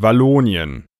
Wallonien.